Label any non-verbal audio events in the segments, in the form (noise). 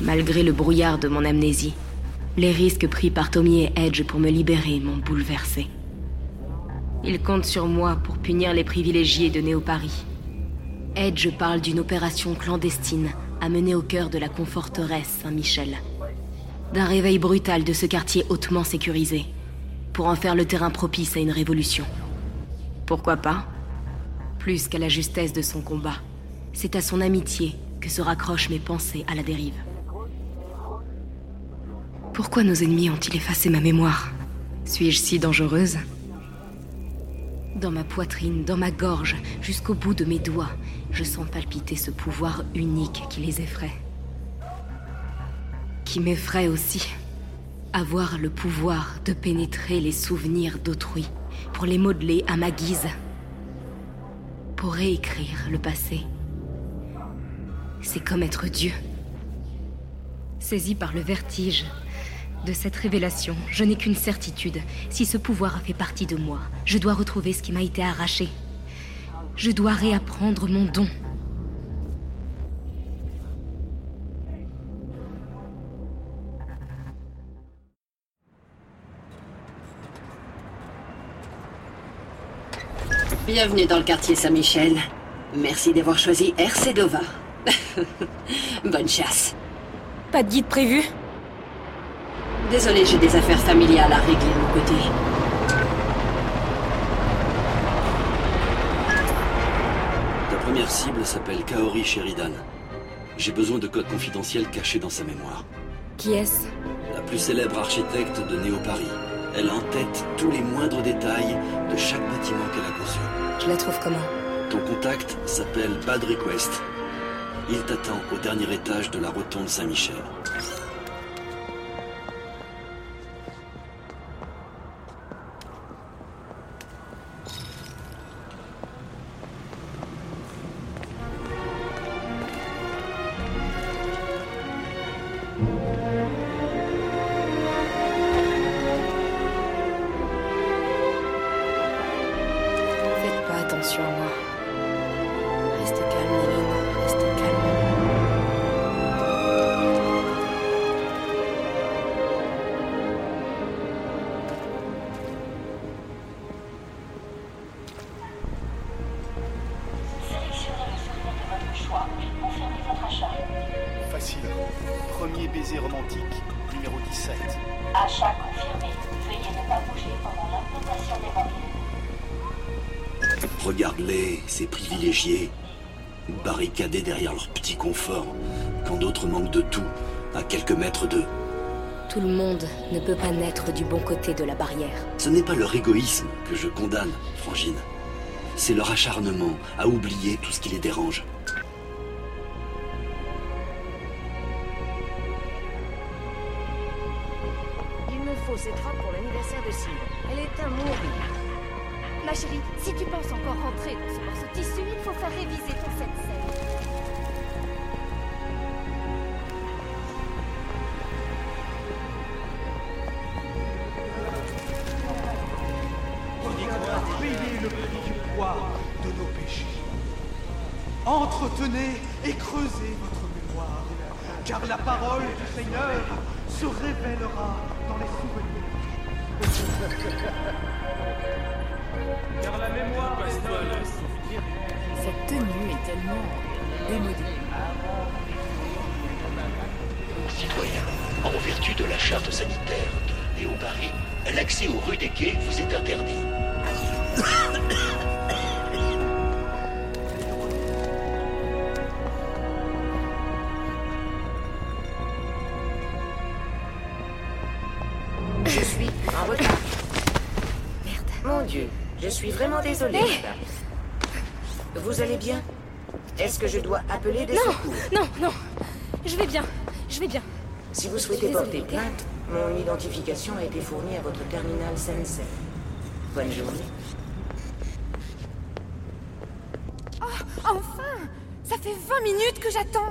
Malgré le brouillard de mon amnésie, les risques pris par Tommy et Edge pour me libérer m'ont bouleversé. Ils comptent sur moi pour punir les privilégiés de Néo-Paris. Edge parle d'une opération clandestine à mener au cœur de la conforteresse Saint-Michel. D'un réveil brutal de ce quartier hautement sécurisé, pour en faire le terrain propice à une révolution. Pourquoi pas? Plus qu'à la justesse de son combat, c'est à son amitié que se raccrochent mes pensées à la dérive. Pourquoi nos ennemis ont-ils effacé ma mémoire Suis-je si dangereuse Dans ma poitrine, dans ma gorge, jusqu'au bout de mes doigts, je sens palpiter ce pouvoir unique qui les effraie. Qui m'effraie aussi. Avoir le pouvoir de pénétrer les souvenirs d'autrui, pour les modeler à ma guise. Pour réécrire le passé. C'est comme être Dieu. Saisi par le vertige, de cette révélation, je n'ai qu'une certitude. Si ce pouvoir a fait partie de moi, je dois retrouver ce qui m'a été arraché. Je dois réapprendre mon don. Bienvenue dans le quartier Saint-Michel. Merci d'avoir choisi RC Dova. (laughs) Bonne chasse. Pas de guide prévu? Désolé, j'ai des affaires familiales à régler de mon côté. Ta première cible s'appelle Kaori Sheridan. J'ai besoin de codes confidentiels cachés dans sa mémoire. Qui est-ce? La plus célèbre architecte de Néo-Paris. Elle a en tête tous les moindres détails de chaque bâtiment qu'elle a conçu. Je la trouve comment? Ton contact s'appelle Bad Request. Il t'attend au dernier étage de la rotonde Saint-Michel. Stronger. Ces privilégiés. Barricadés derrière leur petit confort, quand d'autres manquent de tout, à quelques mètres d'eux. Tout le monde ne peut pas naître du bon côté de la barrière. Ce n'est pas leur égoïsme que je condamne, Frangine. C'est leur acharnement à oublier tout ce qui les dérange. Il me faut cette robe pour l'anniversaire de. Payez le prix du poids de nos péchés. Entretenez et creusez votre mémoire, car la parole du Seigneur se révélera dans les souvenirs. (laughs) car la mémoire Cette tenue est tellement démodée. Citoyens, en vertu de la charte sanitaire de Léo Paris, l'accès aux rues des quais vous est interdit. Je suis en retard. Merde. Mon Dieu, je suis vraiment désolée. madame. Vous allez bien? Est-ce que je dois appeler des Non, secours? non, non. Je vais bien, je vais bien. Si vous souhaitez porter plainte, mon identification a été fournie à votre terminal Sensei. Bonne journée. Oh, enfin Ça fait 20 minutes que j'attends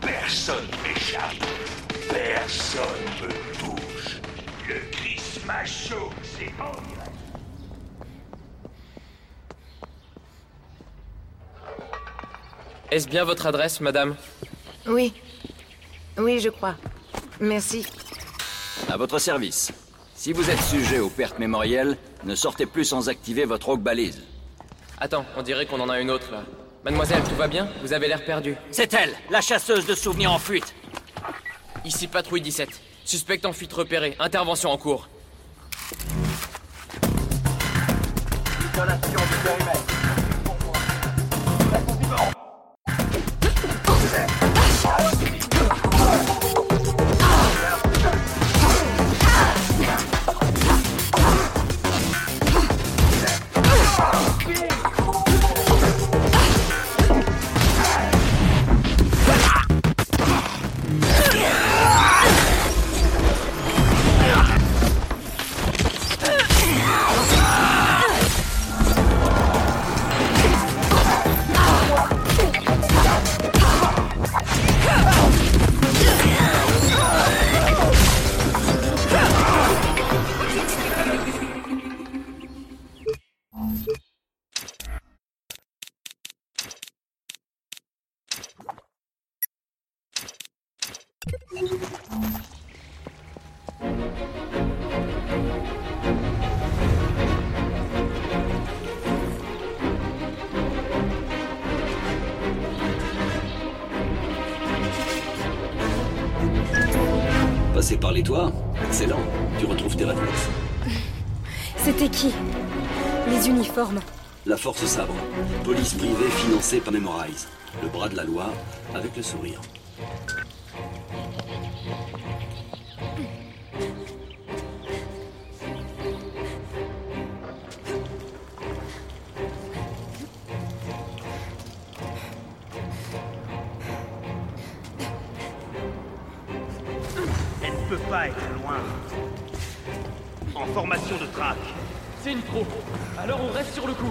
Personne m'échappe. Personne me touche. Le Christmas Show, c'est en Est-ce bien votre adresse, madame Oui. Oui, je crois. Merci. À votre service. Si vous êtes sujet aux pertes mémorielles, ne sortez plus sans activer votre rogue balise. Attends, on dirait qu'on en a une autre là. Mademoiselle, tout va bien Vous avez l'air perdu. C'est elle, la chasseuse de souvenirs en fuite. Ici patrouille 17. Suspect en fuite repéré. Intervention en cours. Force Sabre. Police privée financée par Memorize. Le bras de la loi, avec le sourire. Elle ne peut pas être loin. En formation de traque. C'est une pro. Alors on reste sur le coup.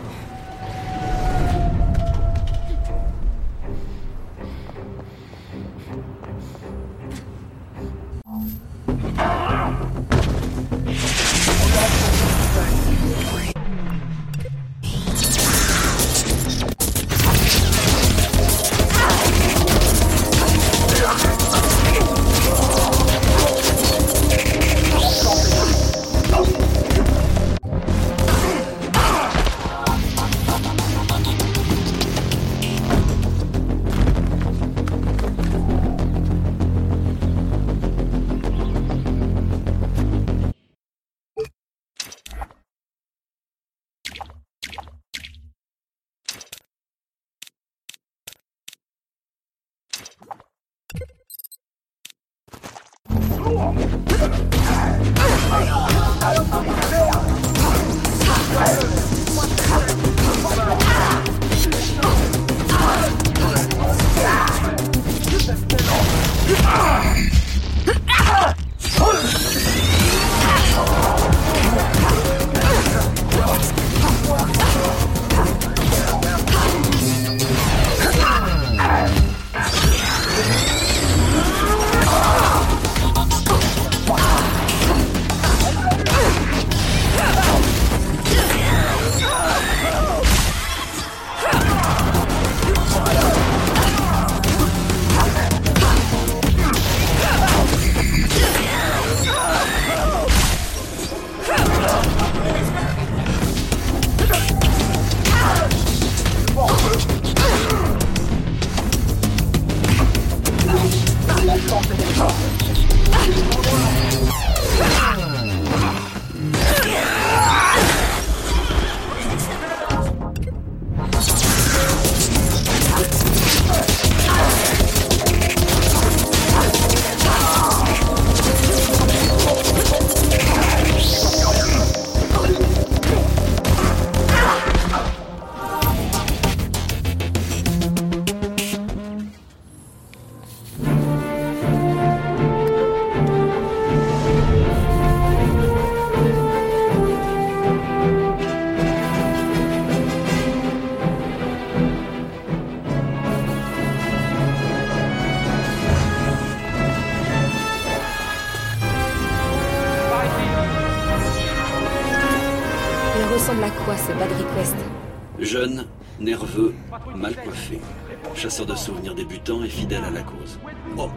Chasseur de souvenirs débutant et fidèle à la cause. Oh,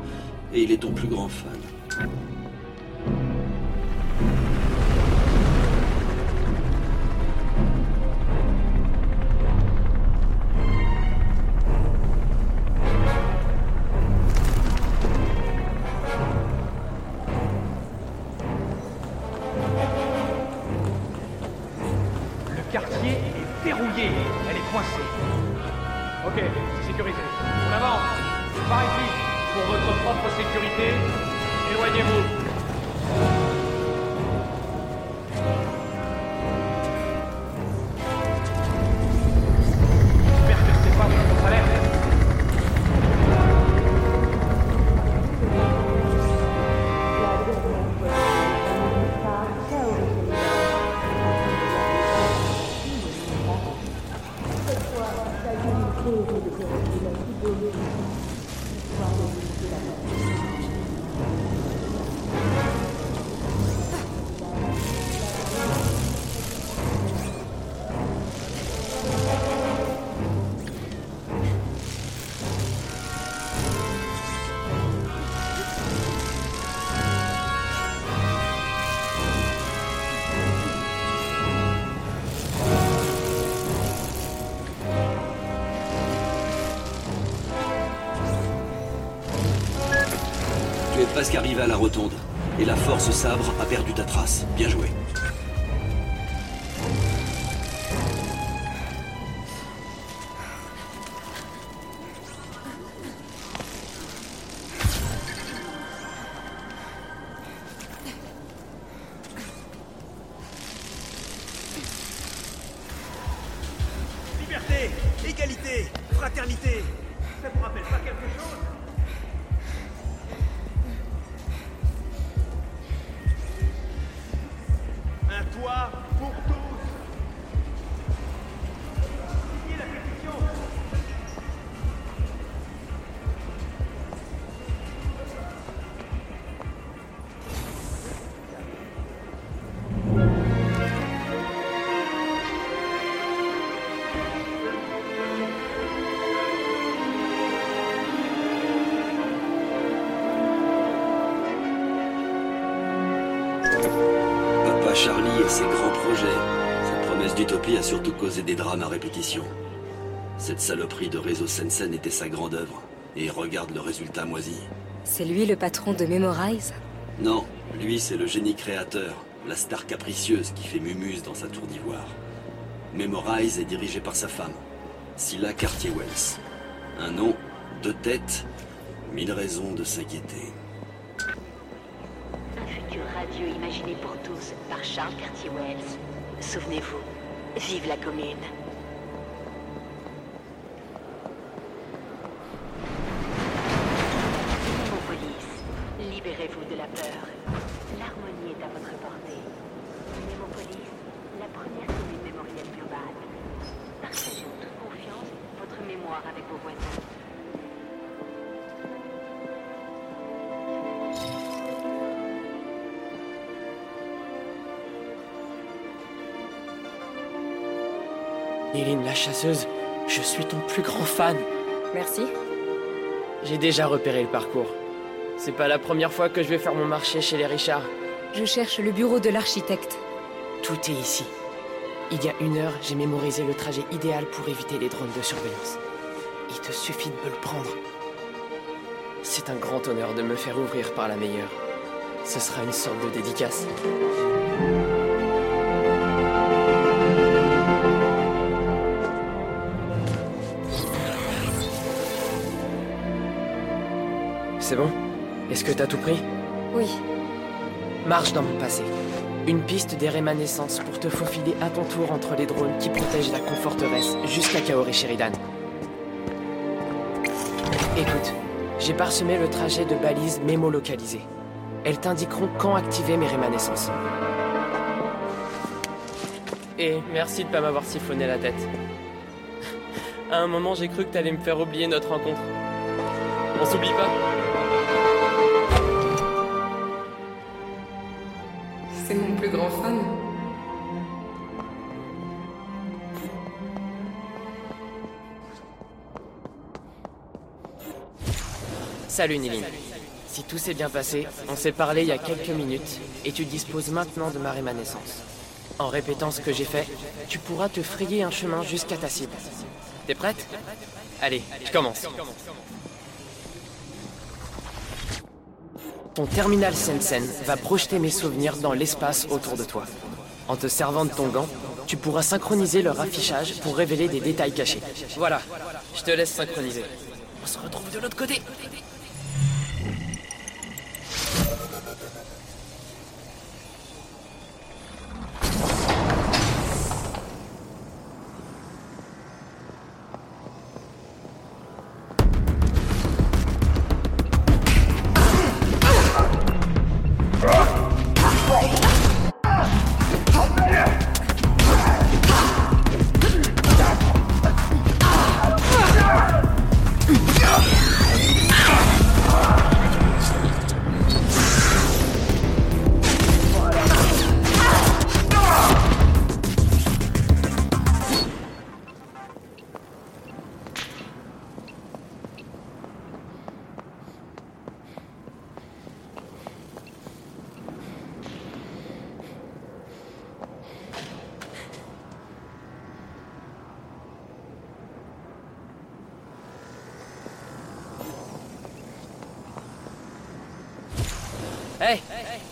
et il est ton plus grand fan. Arrivé à la rotonde. Et la force sabre a perdu ta trace. Bien joué. Liberté, égalité, fraternité. Ça vous rappelle pas quelque chose? Toit pour tous. Saloperie de réseau Sensen était sa grande œuvre. Et regarde le résultat moisi. C'est lui le patron de Memorize? Non, lui c'est le génie créateur, la star capricieuse qui fait mumuse dans sa tour d'ivoire. Memorize est dirigé par sa femme, Scylla Cartier-Wells. Un nom, deux têtes, mille raisons de s'inquiéter. Un futur radieux imaginé pour tous par Charles Cartier-Wells. Souvenez-vous, vive la commune. Chasseuse, je suis ton plus grand fan. Merci. J'ai déjà repéré le parcours. C'est pas la première fois que je vais faire mon marché chez les Richards. Je cherche le bureau de l'architecte. Tout est ici. Il y a une heure, j'ai mémorisé le trajet idéal pour éviter les drones de surveillance. Il te suffit de me le prendre. C'est un grand honneur de me faire ouvrir par la meilleure. Ce sera une sorte de dédicace. C'est bon? Est-ce que t'as tout pris? Oui. Marche dans mon passé. Une piste des rémanescences pour te faufiler à ton tour entre les drones qui protègent la conforteresse jusqu'à Kaori Sheridan. Écoute, j'ai parsemé le trajet de balises mémo-localisées. Elles t'indiqueront quand activer mes rémanescences. Et merci de pas m'avoir siphonné la tête. À un moment, j'ai cru que t'allais me faire oublier notre rencontre. On s'oublie pas grand fan. Salut Niline. Si tout s'est bien passé, on s'est parlé il y a quelques minutes et tu disposes maintenant de ma rémanescence. En répétant ce que j'ai fait, tu pourras te frayer un chemin jusqu'à ta cible. T'es prête? Allez, je commence. Ton terminal Sensen va projeter mes souvenirs dans l'espace autour de toi. En te servant de ton gant, tu pourras synchroniser leur affichage pour révéler des détails cachés. Voilà, je te laisse synchroniser. On se retrouve de l'autre côté.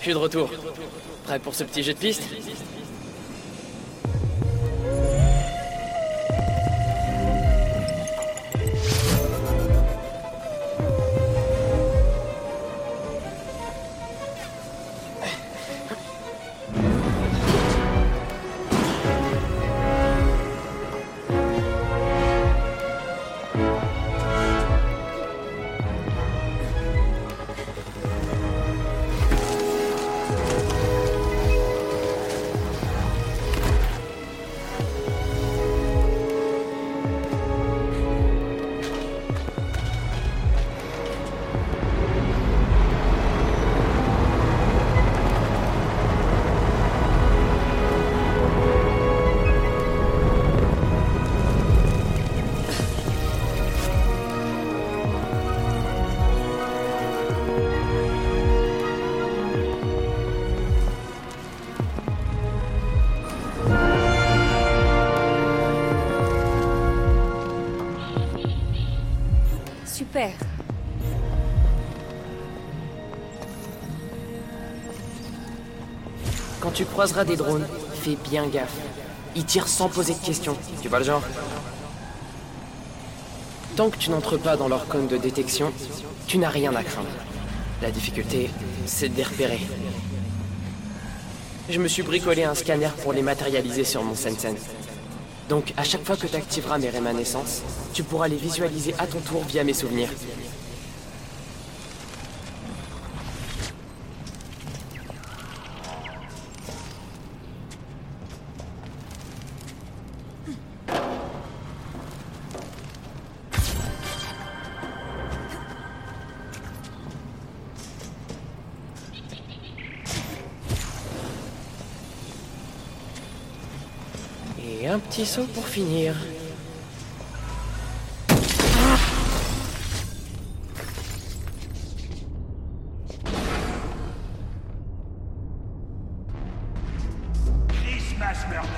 Je de retour. Prêt pour ce petit jeu de piste? Croiseras des drones, fais bien gaffe. Ils tirent sans poser de questions. Tu vois le genre? Tant que tu n'entres pas dans leur cône de détection, tu n'as rien à craindre. La difficulté, c'est de les repérer. Je me suis bricolé un scanner pour les matérialiser sur mon Sensen. Donc, à chaque fois que tu activeras mes rémanescences, tu pourras les visualiser à ton tour via mes souvenirs. Pour finir. Christmas Murder,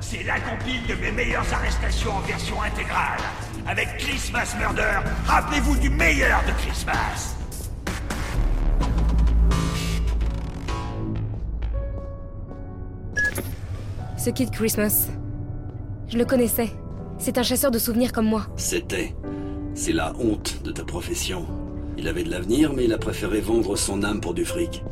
c'est la compile de mes meilleures arrestations en version intégrale. Avec Christmas Murder, rappelez-vous du meilleur de Christmas. Ce Kid Christmas? Je le connaissais. C'est un chasseur de souvenirs comme moi. C'était. C'est la honte de ta profession. Il avait de l'avenir, mais il a préféré vendre son âme pour du fric.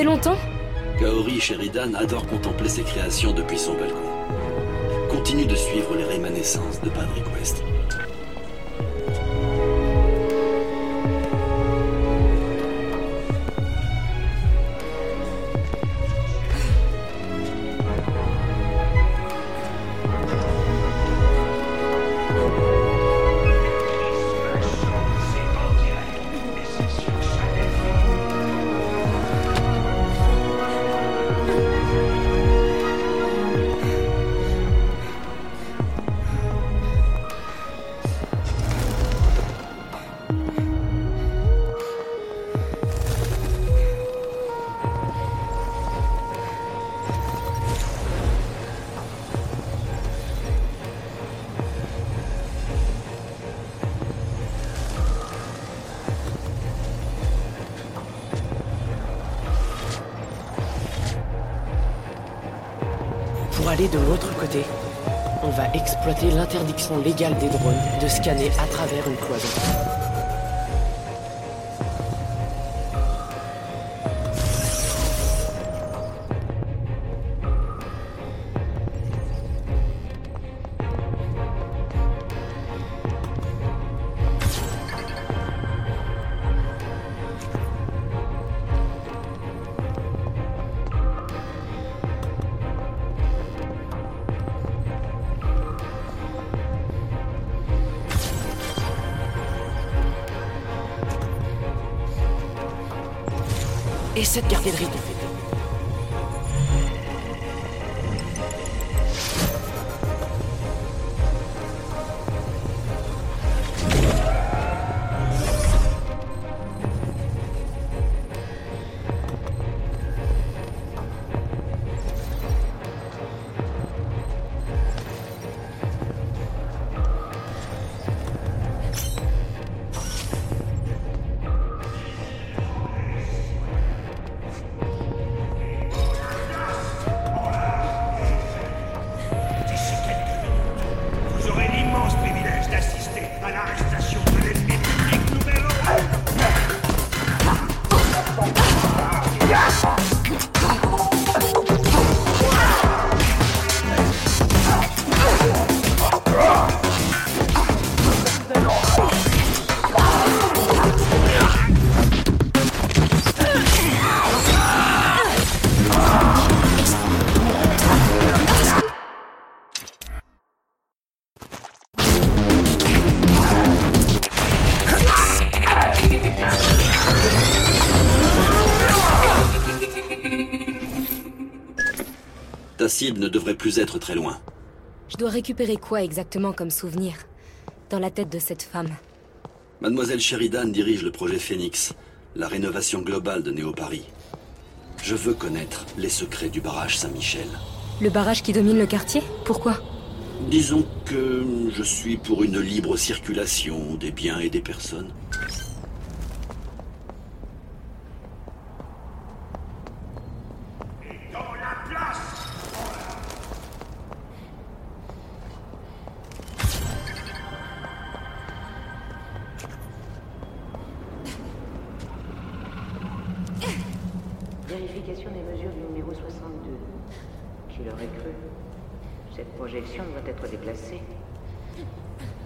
Longtemps Kaori Sheridan adore contempler ses créations depuis son balcon. Continue de suivre les rémanescences de Bad Request. Aller de l'autre côté, on va exploiter l'interdiction légale des drones de scanner à travers une cloison. Et cette garder le rythme. Cible ne devrait plus être très loin. Je dois récupérer quoi exactement comme souvenir Dans la tête de cette femme? Mademoiselle Sheridan dirige le projet Phoenix, la rénovation globale de Néo-Paris. Je veux connaître les secrets du barrage Saint-Michel. Le barrage qui domine le quartier? Pourquoi? Disons que je suis pour une libre circulation des biens et des personnes.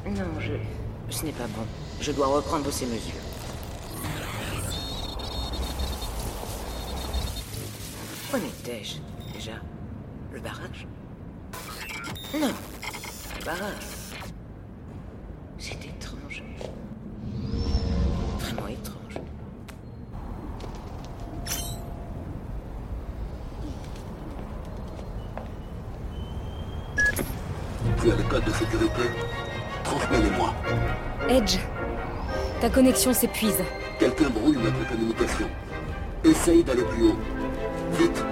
Non, je... Ce n'est pas bon. Je dois reprendre ces mesures. Où étais-je, déjà? Le barrage? Non, le barrage. C'est étrange. Edge, ta connexion s'épuise. Quelqu'un brouille notre communication. Essaye d'aller plus haut. Vite,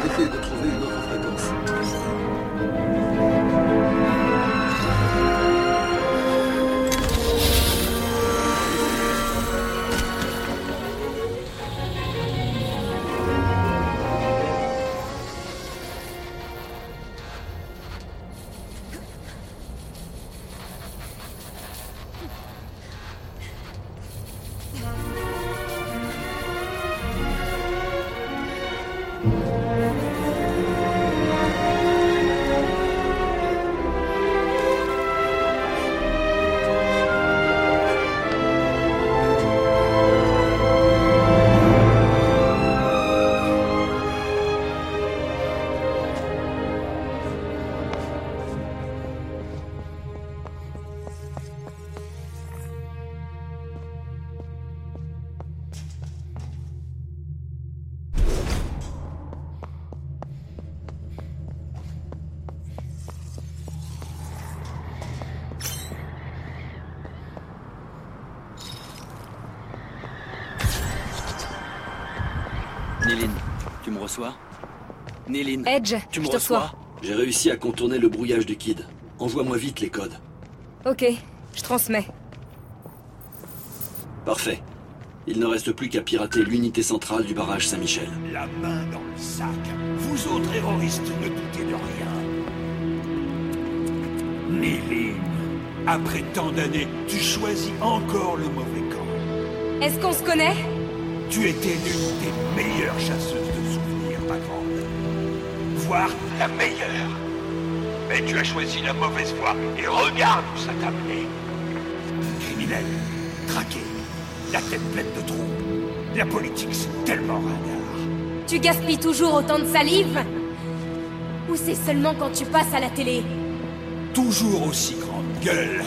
j'essaie de trouver une autre Néline, Edge, tu me je te reçois reçois. J'ai réussi à contourner le brouillage du Kid. Envoie-moi vite les codes. Ok, je transmets. Parfait. Il ne reste plus qu'à pirater l'unité centrale du barrage Saint-Michel. La main dans le sac. Vous autres terroristes ne doutez de rien. Néline, après tant d'années, tu choisis encore le mauvais camp. Est-ce qu'on se connaît? Tu étais l'une des meilleures chasseuses Voire la meilleure. Mais tu as choisi la mauvaise voie et regarde où ça t'a mené. Criminel, traqué, la tête pleine de trous. La politique, c'est tellement ringard. Tu gaspilles toujours autant de salive? Ou c'est seulement quand tu passes à la télé? Toujours aussi grande gueule.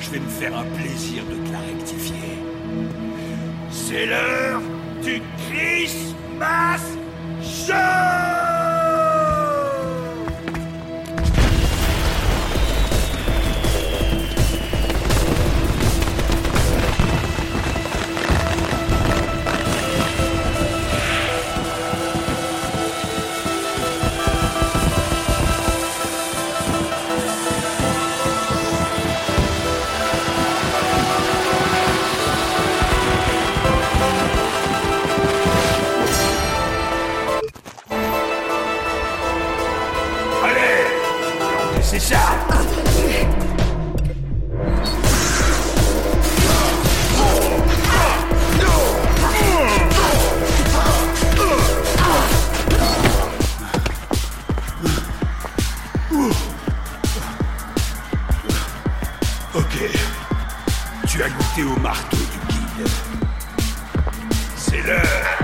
Je vais me faire un plaisir de te la rectifier. C'est l'heure du Christmas Show C'est l'heure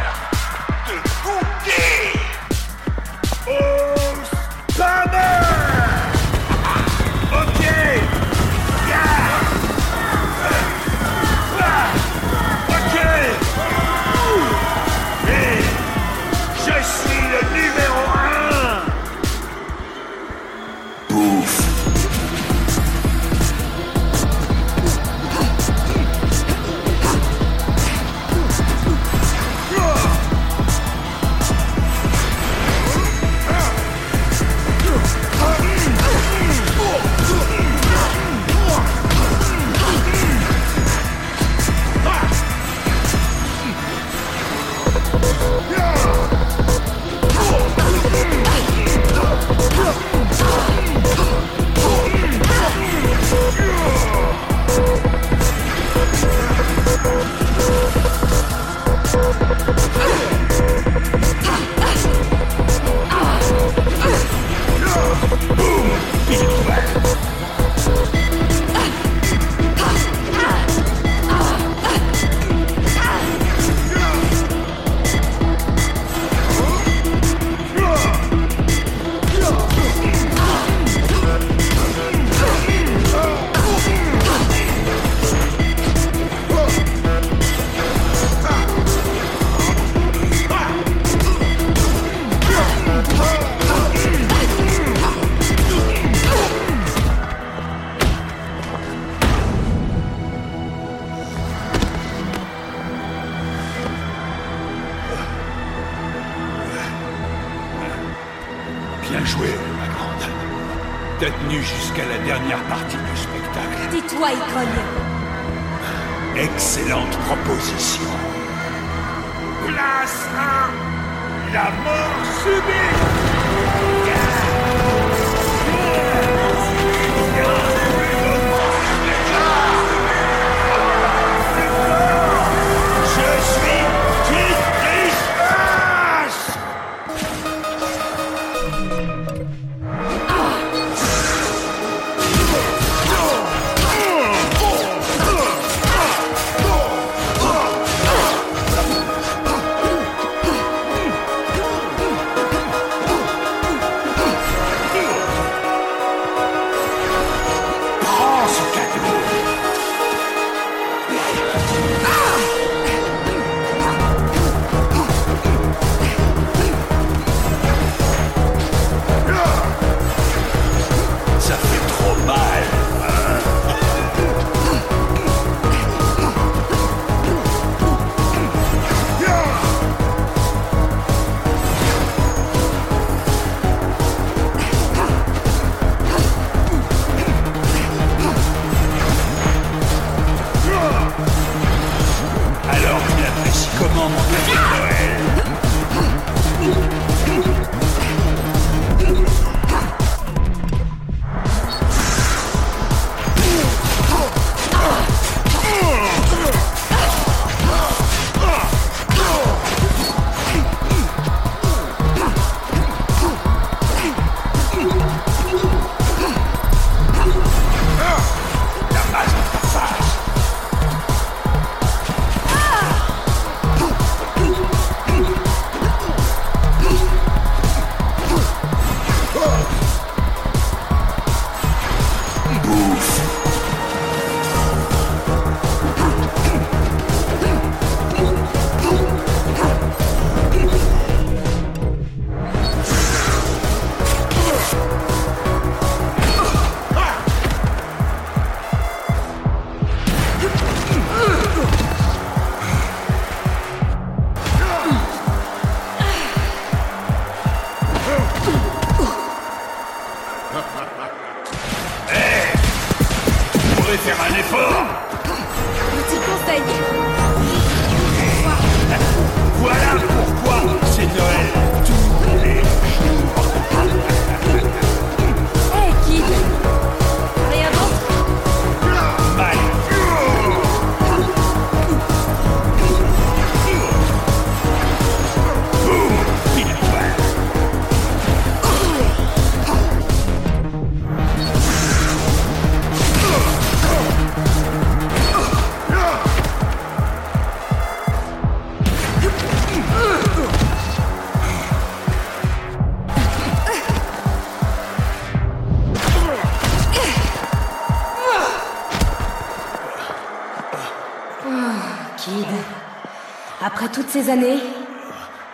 années,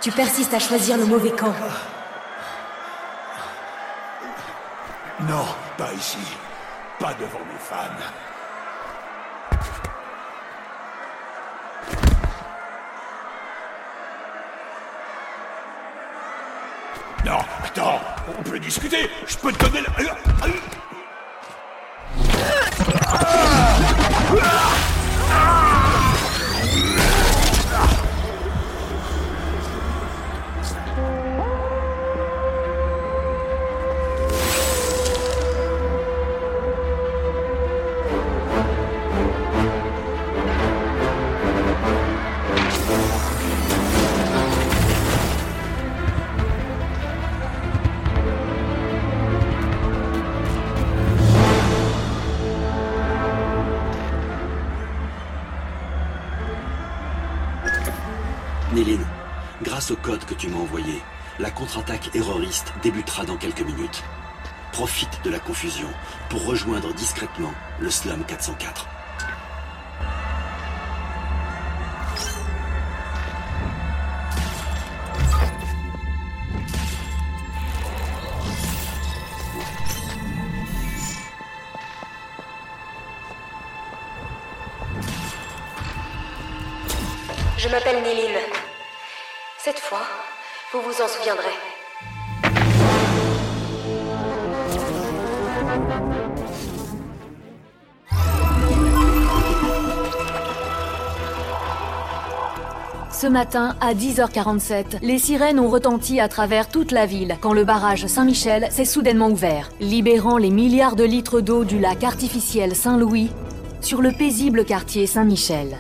tu persistes à choisir le mauvais camp. Code que tu m'as envoyé, la contre-attaque erroriste débutera dans quelques minutes. Profite de la confusion pour rejoindre discrètement le Slum 404. Je m'appelle Néline. Cette fois, vous vous en souviendrez. Ce matin, à 10h47, les sirènes ont retenti à travers toute la ville quand le barrage Saint-Michel s'est soudainement ouvert, libérant les milliards de litres d'eau du lac artificiel Saint-Louis sur le paisible quartier Saint-Michel.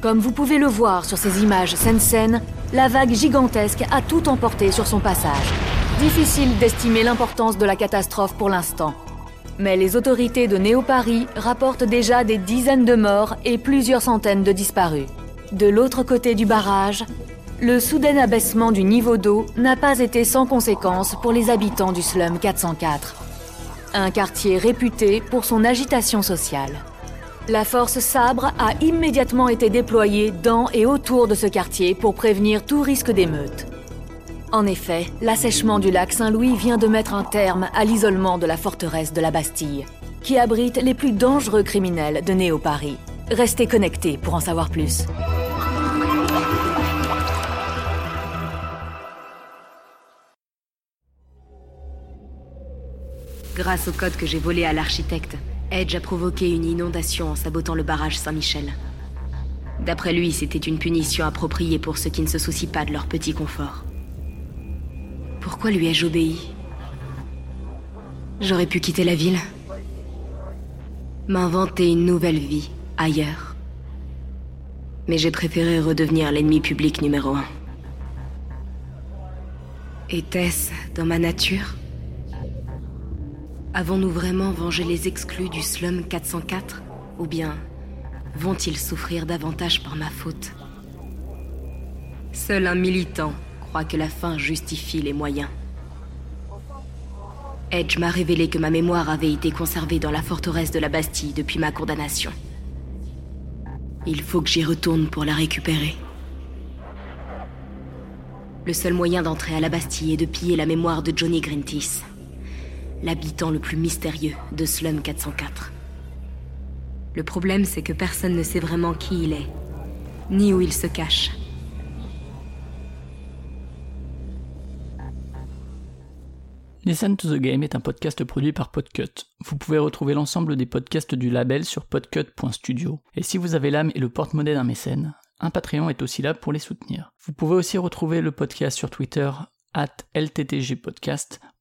Comme vous pouvez le voir sur ces images scène-scène, la vague gigantesque a tout emporté sur son passage. Difficile d'estimer l'importance de la catastrophe pour l'instant. Mais les autorités de Néo-Paris rapportent déjà des dizaines de morts et plusieurs centaines de disparus. De l'autre côté du barrage, le soudain abaissement du niveau d'eau n'a pas été sans conséquence pour les habitants du slum 404. Un quartier réputé pour son agitation sociale. La force Sabre a immédiatement été déployée dans et autour de ce quartier pour prévenir tout risque d'émeute. En effet, l'assèchement du lac Saint-Louis vient de mettre un terme à l'isolement de la forteresse de la Bastille, qui abrite les plus dangereux criminels de Néo-Paris. Restez connectés pour en savoir plus. Grâce au code que j'ai volé à l'architecte, Edge a provoqué une inondation en sabotant le barrage Saint-Michel. D'après lui, c'était une punition appropriée pour ceux qui ne se soucient pas de leur petit confort. Pourquoi lui ai-je obéi? J'aurais pu quitter la ville. M'inventer une nouvelle vie, ailleurs. Mais j'ai préféré redevenir l'ennemi public numéro un. Était-ce dans ma nature? Avons-nous vraiment vengé les exclus du slum 404 Ou bien vont-ils souffrir davantage par ma faute? Seul un militant croit que la fin justifie les moyens. Edge m'a révélé que ma mémoire avait été conservée dans la forteresse de la Bastille depuis ma condamnation. Il faut que j'y retourne pour la récupérer. Le seul moyen d'entrer à la Bastille est de piller la mémoire de Johnny Grintis, l'habitant le plus mystérieux de Slum 404. Le problème, c'est que personne ne sait vraiment qui il est, ni où il se cache. Listen to the Game est un podcast produit par Podcut. Vous pouvez retrouver l'ensemble des podcasts du label sur podcut.studio. Et si vous avez l'âme et le porte-monnaie d'un mécène, un Patreon est aussi là pour les soutenir. Vous pouvez aussi retrouver le podcast sur Twitter, at LTTG